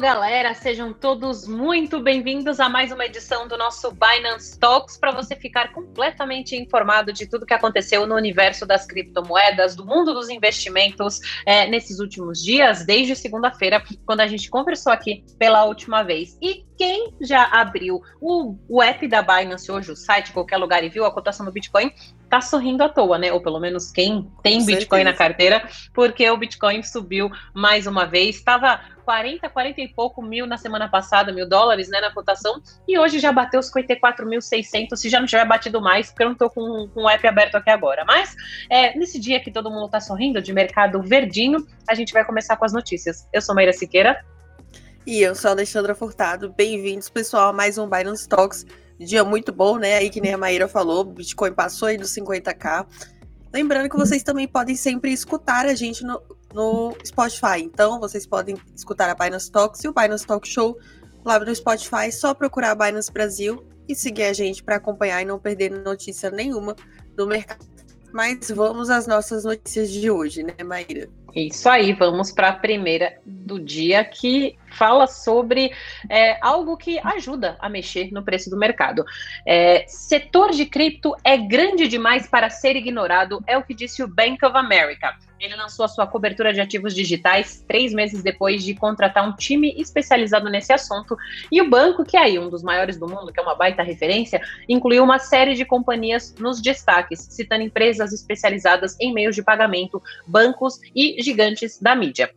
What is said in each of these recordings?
galera, sejam todos muito bem-vindos a mais uma edição do nosso Binance Talks para você ficar completamente informado de tudo que aconteceu no universo das criptomoedas, do mundo dos investimentos é, nesses últimos dias, desde segunda-feira, quando a gente conversou aqui pela última vez. E quem já abriu o, o app da Binance hoje, o site, qualquer lugar, e viu a cotação do Bitcoin, tá sorrindo à toa, né? Ou pelo menos quem tem Com Bitcoin certeza. na carteira, porque o Bitcoin subiu mais uma vez. Estava 40, 40 e pouco mil na semana passada, mil dólares, né, na cotação, e hoje já bateu 54.600, se já não tiver batido mais, porque eu não tô com, com o app aberto aqui agora. Mas, é, nesse dia que todo mundo tá sorrindo, de mercado verdinho, a gente vai começar com as notícias. Eu sou Maíra Siqueira. E eu sou a Alexandra Furtado. Bem-vindos, pessoal, a mais um Binance Talks. Dia muito bom, né? Aí que nem a Maíra falou, Bitcoin passou aí dos 50k. Lembrando que vocês também podem sempre escutar a gente no, no Spotify. Então, vocês podem escutar a Binance Talks e o Binance Talk Show lá no Spotify. Só procurar a Binance Brasil e seguir a gente para acompanhar e não perder notícia nenhuma do mercado. Mas vamos às nossas notícias de hoje, né, Maíra? Isso aí, vamos para a primeira do dia que fala sobre é, algo que ajuda a mexer no preço do mercado. É, setor de cripto é grande demais para ser ignorado, é o que disse o Bank of America. Ele lançou a sua cobertura de ativos digitais três meses depois de contratar um time especializado nesse assunto. E o banco, que é aí um dos maiores do mundo, que é uma baita referência, incluiu uma série de companhias nos destaques, citando empresas especializadas em meios de pagamento, bancos e gigantes da mídia.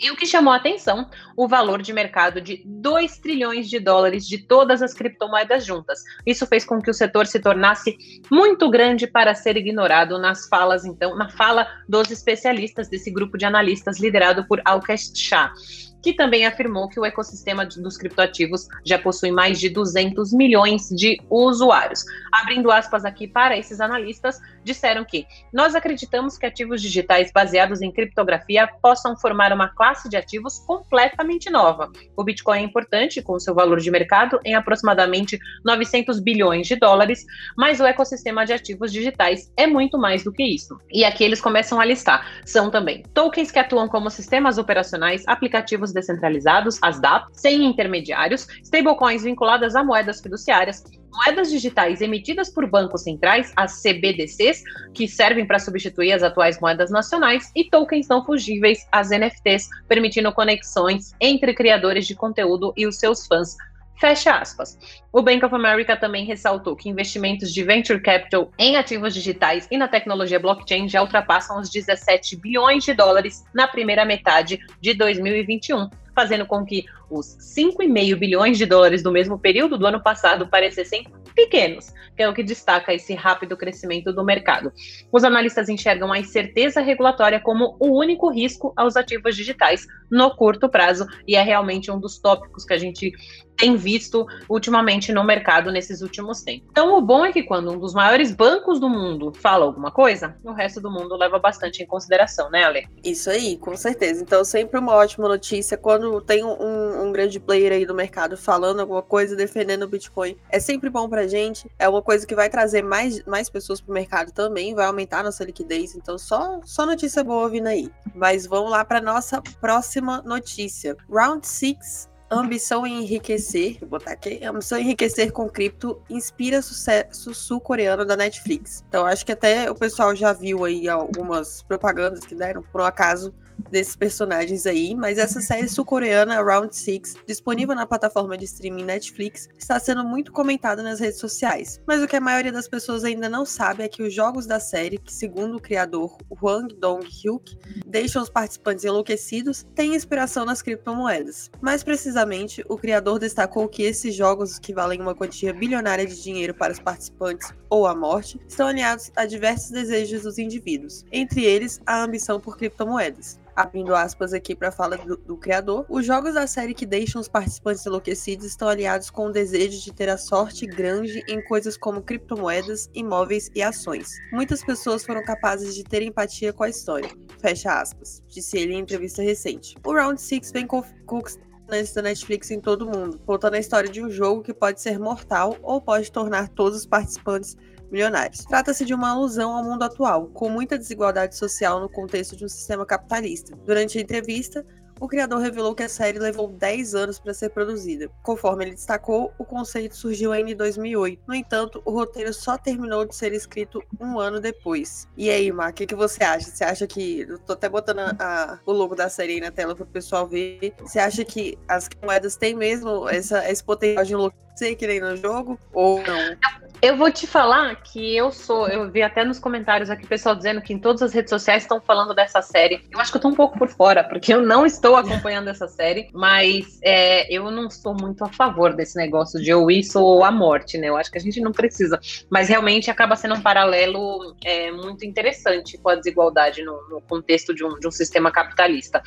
E o que chamou a atenção, o valor de mercado de 2 trilhões de dólares de todas as criptomoedas juntas. Isso fez com que o setor se tornasse muito grande para ser ignorado nas falas, então, na fala dos especialistas desse grupo de analistas liderado por Alkesh Shah que também afirmou que o ecossistema dos criptoativos já possui mais de 200 milhões de usuários. Abrindo aspas aqui para esses analistas, disseram que nós acreditamos que ativos digitais baseados em criptografia possam formar uma classe de ativos completamente nova. O Bitcoin é importante, com seu valor de mercado em aproximadamente 900 bilhões de dólares, mas o ecossistema de ativos digitais é muito mais do que isso. E aqui eles começam a listar: são também tokens que atuam como sistemas operacionais, aplicativos ativos descentralizados, as DAP, sem intermediários, stablecoins vinculadas a moedas fiduciárias, moedas digitais emitidas por bancos centrais, as CBDCs, que servem para substituir as atuais moedas nacionais, e tokens não fugíveis, as NFTs, permitindo conexões entre criadores de conteúdo e os seus fãs Fecha aspas. O Bank of America também ressaltou que investimentos de venture capital em ativos digitais e na tecnologia blockchain já ultrapassam os 17 bilhões de dólares na primeira metade de 2021, fazendo com que os 5,5 bilhões de dólares do mesmo período do ano passado parecessem pequenos, que é o que destaca esse rápido crescimento do mercado. Os analistas enxergam a incerteza regulatória como o único risco aos ativos digitais no curto prazo, e é realmente um dos tópicos que a gente tem visto ultimamente no mercado nesses últimos tempos. Então, o bom é que quando um dos maiores bancos do mundo fala alguma coisa, o resto do mundo leva bastante em consideração, né, Ale? Isso aí, com certeza. Então, sempre uma ótima notícia quando tem um, um grande player aí do mercado falando alguma coisa, defendendo o Bitcoin. É sempre bom pra gente, é uma coisa que vai trazer mais, mais pessoas pro mercado também, vai aumentar nossa liquidez. Então, só, só notícia boa vindo aí. Mas vamos lá para nossa próxima notícia. Round 6 Ambição em enriquecer, vou botar aqui, ambição em enriquecer com cripto inspira sucesso sul-coreano da Netflix. Então acho que até o pessoal já viu aí algumas propagandas que deram por um acaso desses personagens aí, mas essa série sul-coreana Round Six, disponível na plataforma de streaming Netflix, está sendo muito comentada nas redes sociais. Mas o que a maioria das pessoas ainda não sabe é que os jogos da série, que segundo o criador Hwang Dong-hyuk, deixam os participantes enlouquecidos, têm inspiração nas criptomoedas. Mais precisamente, o criador destacou que esses jogos, que valem uma quantia bilionária de dinheiro para os participantes ou a morte, estão alinhados a diversos desejos dos indivíduos, entre eles a ambição por criptomoedas abrindo aspas aqui para fala do, do, criador, os jogos da série que deixam os participantes enlouquecidos estão aliados com o desejo de ter a sorte grande em coisas como criptomoedas, imóveis e ações. Muitas pessoas foram capazes de ter empatia com a história. Fecha aspas, disse ele em entrevista recente. O Round 6 vem conquistando da Netflix em todo o mundo, contando a história de um jogo que pode ser mortal ou pode tornar todos os participantes milionários. Trata-se de uma alusão ao mundo atual, com muita desigualdade social no contexto de um sistema capitalista. Durante a entrevista, o criador revelou que a série levou 10 anos para ser produzida. Conforme ele destacou, o conceito surgiu em 2008. No entanto, o roteiro só terminou de ser escrito um ano depois. E aí, Mar, o que, que você acha? Você acha que. Eu tô até botando a, a, o logo da série aí na tela para o pessoal ver. Você acha que as moedas têm mesmo essa, esse potencial de enlouquecer que nem no jogo? Ou não? Eu vou te falar que eu sou, eu vi até nos comentários aqui o pessoal dizendo que em todas as redes sociais estão falando dessa série. Eu acho que eu tô um pouco por fora, porque eu não estou acompanhando essa série, mas é, eu não sou muito a favor desse negócio de ou isso ou a morte, né? Eu acho que a gente não precisa. Mas realmente acaba sendo um paralelo é, muito interessante com a desigualdade no, no contexto de um, de um sistema capitalista.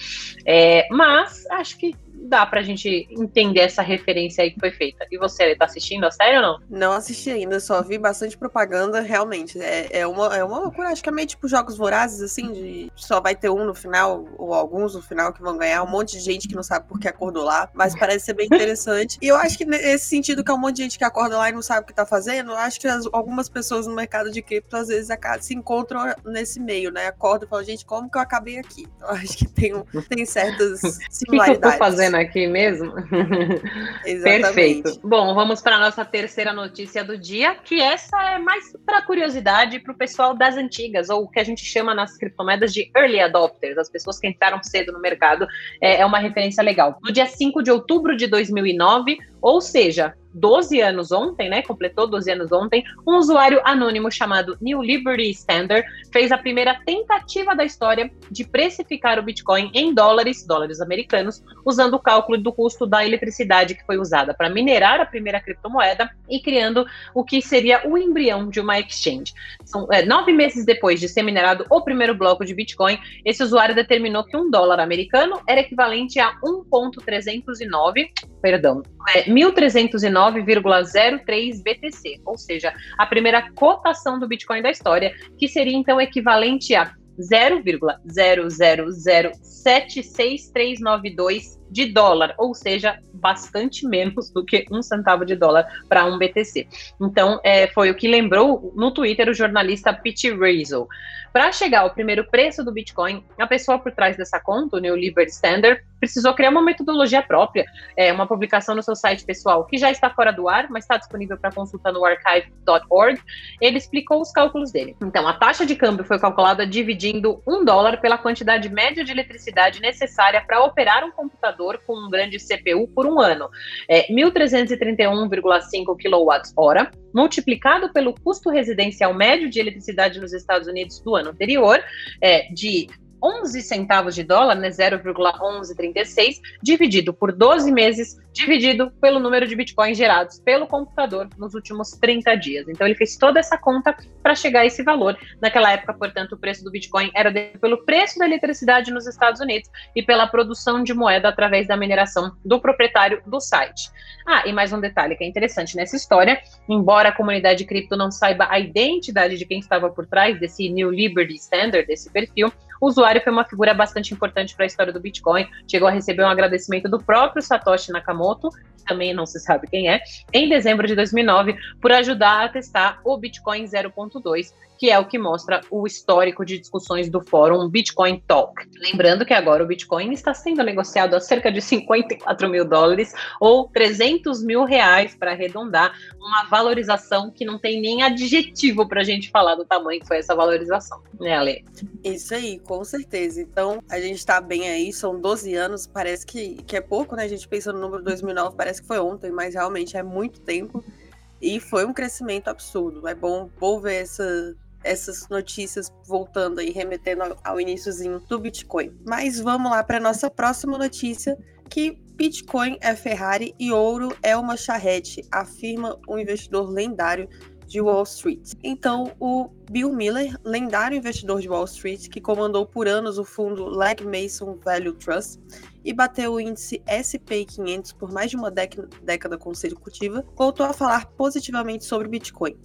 É, mas acho que dá pra gente entender essa referência aí que foi feita. E você, tá assistindo a série ou não? Não assisti ainda, só vi bastante propaganda, realmente. É, é, uma, é uma loucura, acho que é meio tipo jogos vorazes, assim, de só vai ter um no final, ou alguns no final que vão ganhar, um monte de gente que não sabe por que acordou lá, mas parece ser bem interessante. E eu acho que nesse sentido que é um monte de gente que acorda lá e não sabe o que tá fazendo, eu acho que as, algumas pessoas no mercado de cripto às vezes se encontram nesse meio, né? Acordam e falam, gente, como que eu acabei aqui? Eu acho que tem, tem certas similaridades. O que, que eu tô fazendo aqui mesmo? Perfeito. Bom, vamos para a nossa terceira notícia do dia, que essa é mais para curiosidade para o pessoal das antigas, ou o que a gente chama nas criptomoedas de early adopters, as pessoas que entraram cedo no mercado. É, é uma referência legal. No dia 5 de outubro de 2009, ou seja, 12 anos ontem, né? Completou 12 anos ontem, um usuário anônimo chamado New Liberty Standard fez a primeira tentativa da história de precificar o Bitcoin em dólares, dólares americanos, usando o cálculo do custo da eletricidade que foi usada para minerar a primeira criptomoeda e criando o que seria o embrião de uma exchange. São, é, nove meses depois de ser minerado o primeiro bloco de Bitcoin, esse usuário determinou que um dólar americano era equivalente a 1,309, perdão, é, 1.309,03 BTC, ou seja, a primeira cotação do Bitcoin da história, que seria então equivalente a 0,000766392 de dólar, ou seja, bastante menos do que um centavo de dólar para um BTC. Então, é, foi o que lembrou no Twitter o jornalista Pete Rizzo. Para chegar ao primeiro preço do Bitcoin, a pessoa por trás dessa conta, o New Liberty Standard, precisou criar uma metodologia própria, é, uma publicação no seu site pessoal que já está fora do ar, mas está disponível para consulta no archive.org. Ele explicou os cálculos dele. Então, a taxa de câmbio foi calculada dividindo um dólar pela quantidade média de eletricidade necessária para operar um computador com um grande CPU por um ano. É 1.331,5 kWh, multiplicado pelo custo residencial médio de eletricidade nos Estados Unidos do ano anterior, é, de 11 centavos de dólar, né, 0,1136, dividido por 12 meses, dividido pelo número de bitcoins gerados pelo computador nos últimos 30 dias. Então ele fez toda essa conta para chegar a esse valor. Naquela época, portanto, o preço do bitcoin era pelo preço da eletricidade nos Estados Unidos e pela produção de moeda através da mineração do proprietário do site. Ah, e mais um detalhe que é interessante nessa história, embora a comunidade cripto não saiba a identidade de quem estava por trás desse New Liberty Standard, desse perfil, o usuário foi uma figura bastante importante para a história do Bitcoin, chegou a receber um agradecimento do próprio Satoshi Nakamoto, também não se sabe quem é, em dezembro de 2009, por ajudar a testar o Bitcoin 0.2, que é o que mostra o histórico de discussões do fórum Bitcoin Talk. Lembrando que agora o Bitcoin está sendo negociado a cerca de 54 mil dólares ou 300 mil reais, para arredondar, uma valorização que não tem nem adjetivo para a gente falar do tamanho que foi essa valorização, né, Ale? Isso aí, com certeza. Então, a gente está bem aí, são 12 anos, parece que, que é pouco, né? A gente pensa no número 2009, parece que foi ontem, mas realmente é muito tempo. E foi um crescimento absurdo. É bom, bom ver essa, essas notícias voltando aí, remetendo ao, iníciozinho do Bitcoin. Mas vamos lá para nossa próxima notícia, que Bitcoin é Ferrari e ouro é uma charrete, afirma um investidor lendário de Wall Street. Então, o Bill Miller, lendário investidor de Wall Street, que comandou por anos o fundo Legg Mason Value Trust e bateu o índice S&P 500 por mais de uma década consecutiva, voltou a falar positivamente sobre Bitcoin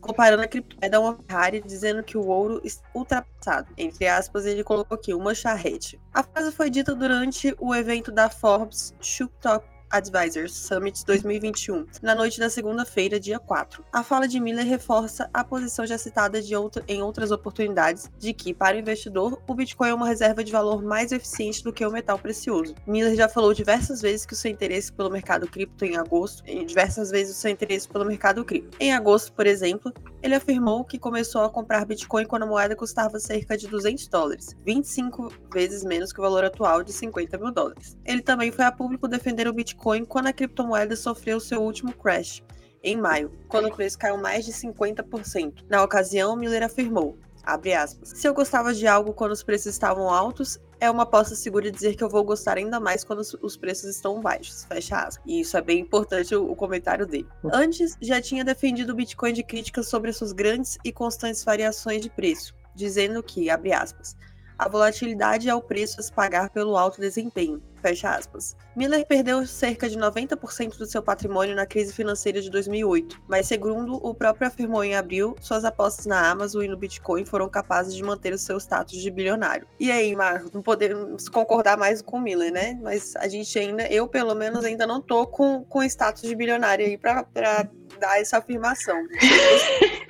comparando a criptomoeda a uma Ferrari, dizendo que o ouro está ultrapassado. Entre aspas, ele colocou aqui uma charrete. A frase foi dita durante o evento da Forbes Shook Talk Advisors Summit 2021, na noite da segunda-feira, dia 4. A fala de Miller reforça a posição já citada em outras oportunidades de que, para o investidor, o Bitcoin é uma reserva de valor mais eficiente do que o metal precioso. Miller já falou diversas vezes que o seu interesse pelo mercado cripto em agosto, e diversas vezes o seu interesse pelo mercado cripto. Em agosto, por exemplo, ele afirmou que começou a comprar Bitcoin quando a moeda custava cerca de 200 dólares, 25 vezes menos que o valor atual de 50 mil dólares. Ele também foi a público defender o Bitcoin quando a criptomoeda sofreu seu último crash, em maio, quando o preço caiu mais de 50%. Na ocasião, Miller afirmou: Aspas, Se eu gostava de algo quando os preços estavam altos, é uma aposta segura dizer que eu vou gostar ainda mais quando os preços estão baixos. Fecha aspas. E isso é bem importante o, o comentário dele. Antes, já tinha defendido o Bitcoin de críticas sobre suas grandes e constantes variações de preço, dizendo que, abre aspas, a volatilidade é o preço a se pagar pelo alto desempenho. Fecha aspas. Miller perdeu cerca de 90% do seu patrimônio na crise financeira de 2008, mas segundo o próprio afirmou em abril, suas apostas na Amazon e no Bitcoin foram capazes de manter o seu status de bilionário. E aí, Marco, não podemos concordar mais com Miller, né? Mas a gente ainda, eu pelo menos ainda não tô com, com status de bilionário aí para dar essa afirmação.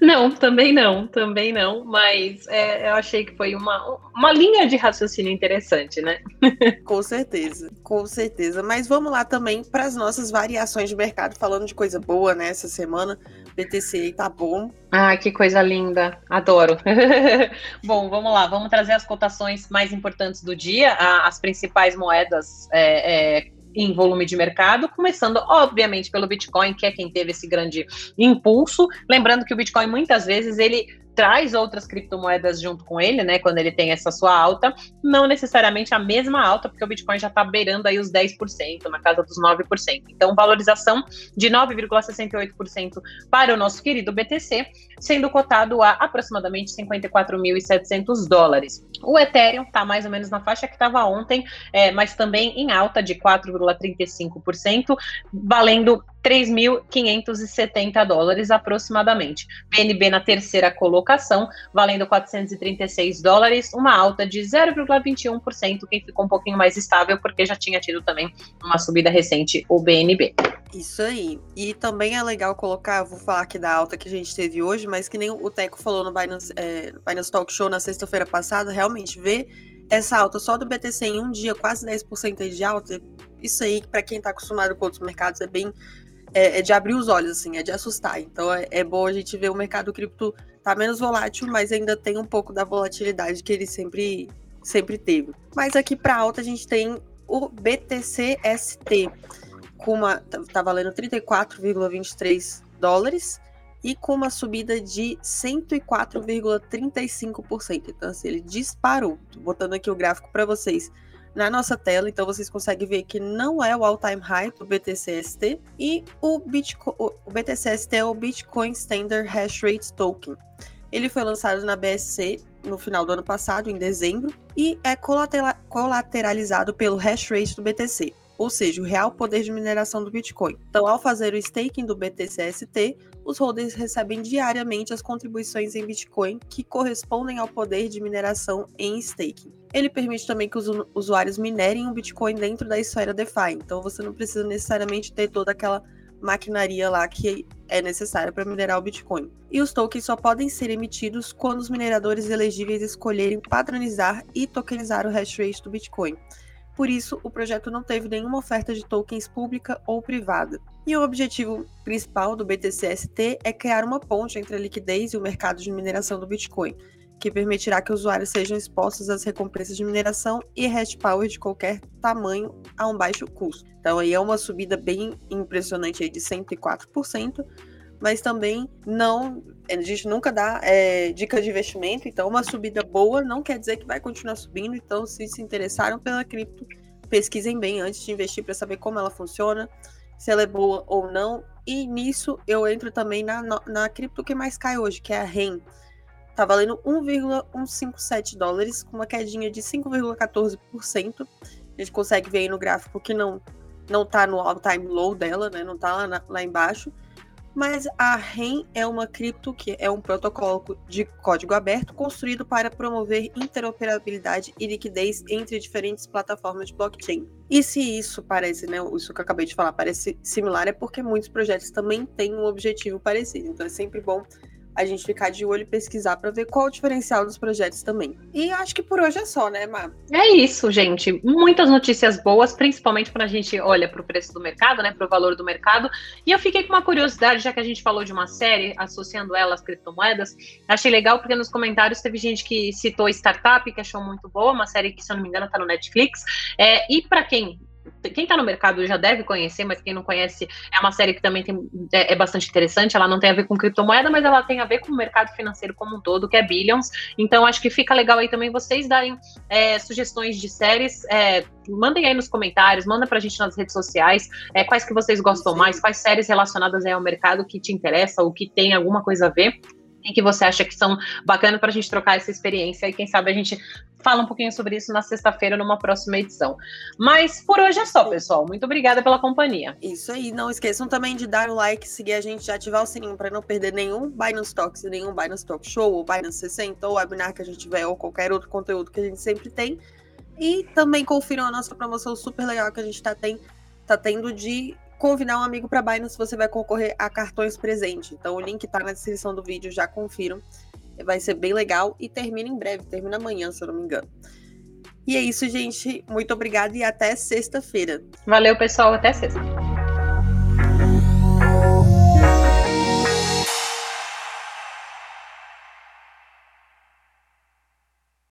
Não, também não, também não, mas é, eu achei que foi uma, uma linha de raciocínio interessante, né? com certeza, com certeza. Mas vamos lá também para as nossas variações de mercado, falando de coisa boa, né? Essa semana, BTC tá bom. Ah, que coisa linda, adoro. bom, vamos lá, vamos trazer as cotações mais importantes do dia, as principais moedas é, é, em volume de mercado, começando, obviamente, pelo Bitcoin, que é quem teve esse grande impulso. Lembrando que o Bitcoin, muitas vezes, ele traz outras criptomoedas junto com ele, né? Quando ele tem essa sua alta, não necessariamente a mesma alta, porque o Bitcoin já está beirando aí os 10%, na casa dos 9%. Então, valorização de 9,68% para o nosso querido BTC, sendo cotado a aproximadamente 54.700 dólares. O Ethereum está mais ou menos na faixa que estava ontem, é, mas também em alta de 4,35%, valendo 3.570 dólares aproximadamente. BNB na terceira colocação, valendo 436 dólares, uma alta de 0,21%, quem ficou um pouquinho mais estável, porque já tinha tido também uma subida recente, o BNB. Isso aí. E também é legal colocar, vou falar aqui da alta que a gente teve hoje, mas que nem o Teco falou no Binance, é, Binance Talk Show na sexta-feira passada, realmente ver essa alta só do BTC em um dia, quase 10% de alta, isso aí, para quem está acostumado com outros mercados, é bem é, é, de abrir os olhos, assim, é de assustar. Então é, é bom a gente ver o mercado cripto tá menos volátil, mas ainda tem um pouco da volatilidade que ele sempre, sempre teve. Mas aqui para alta a gente tem o BTC-ST, com uma, tá, tá valendo 34,23 dólares e com uma subida de 104,35%. Então, assim, ele disparou. Tô botando aqui o gráfico para vocês na nossa tela, então vocês conseguem ver que não é o all-time high do BTCST e o, Bitcoin, o BTCST é o Bitcoin Standard Hash Rate Token. Ele foi lançado na BSC no final do ano passado, em dezembro, e é colateralizado pelo hash rate do BTC, ou seja, o real poder de mineração do Bitcoin. Então, ao fazer o staking do BTCST, os holders recebem diariamente as contribuições em Bitcoin que correspondem ao poder de mineração em staking. Ele permite também que os usuários minerem um Bitcoin dentro da esfera DeFi, então você não precisa necessariamente ter toda aquela maquinaria lá que é necessária para minerar o Bitcoin. E os tokens só podem ser emitidos quando os mineradores elegíveis escolherem padronizar e tokenizar o hash rate do Bitcoin. Por isso, o projeto não teve nenhuma oferta de tokens pública ou privada. E o objetivo principal do BTCST é criar uma ponte entre a liquidez e o mercado de mineração do Bitcoin, que permitirá que usuários sejam expostos às recompensas de mineração e hash power de qualquer tamanho a um baixo custo. Então aí é uma subida bem impressionante aí de 104%, mas também não. A gente nunca dá é, dica de investimento, então uma subida boa não quer dizer que vai continuar subindo. Então, se se interessaram pela cripto, pesquisem bem antes de investir para saber como ela funciona, se ela é boa ou não. E nisso eu entro também na, na cripto que mais cai hoje, que é a REN. Tá valendo 1,157 dólares, com uma quedinha de 5,14%. A gente consegue ver aí no gráfico que não, não tá no all-time low dela, né? Não tá lá, na, lá embaixo mas a REN é uma cripto que é um protocolo de código aberto construído para promover interoperabilidade e liquidez entre diferentes plataformas de blockchain. E se isso parece, né, isso que eu acabei de falar, parece similar, é porque muitos projetos também têm um objetivo parecido. Então é sempre bom a gente ficar de olho e pesquisar para ver qual o diferencial dos projetos também. E acho que por hoje é só, né, Mar? É isso, gente. Muitas notícias boas, principalmente quando a gente olha para o preço do mercado, né, para o valor do mercado. E eu fiquei com uma curiosidade, já que a gente falou de uma série associando ela às criptomoedas. Achei legal porque nos comentários teve gente que citou Startup, que achou muito boa, uma série que, se eu não me engano, está no Netflix. É, e para quem quem está no mercado já deve conhecer, mas quem não conhece, é uma série que também tem, é, é, bastante interessante. Ela não tem a ver com criptomoeda, mas ela tem a ver com o mercado financeiro como um todo, que é Billions. Então, acho que fica legal aí também vocês darem é, sugestões de séries. É, mandem aí nos comentários, manda pra gente nas redes sociais é, quais que vocês gostam Sim. mais, quais séries relacionadas aí ao mercado que te interessa ou que tem alguma coisa a ver em que você acha que são bacanas para a gente trocar essa experiência e quem sabe a gente fala um pouquinho sobre isso na sexta-feira numa próxima edição. Mas por hoje é só, pessoal. Muito obrigada pela companhia. Isso aí, não esqueçam também de dar o like, seguir a gente, ativar o sininho para não perder nenhum Binance Talks, nenhum Binance Talk Show, ou Binance 60, ou webinar que a gente tiver, ou qualquer outro conteúdo que a gente sempre tem. E também confiram a nossa promoção super legal que a gente tá, tem, tá tendo de convidar um amigo para Binance, você vai concorrer a cartões presente. Então o link está na descrição do vídeo, já confiram. Vai ser bem legal e termina em breve, termina amanhã, se eu não me engano. E é isso, gente. Muito obrigada e até sexta-feira. Valeu, pessoal. Até sexta.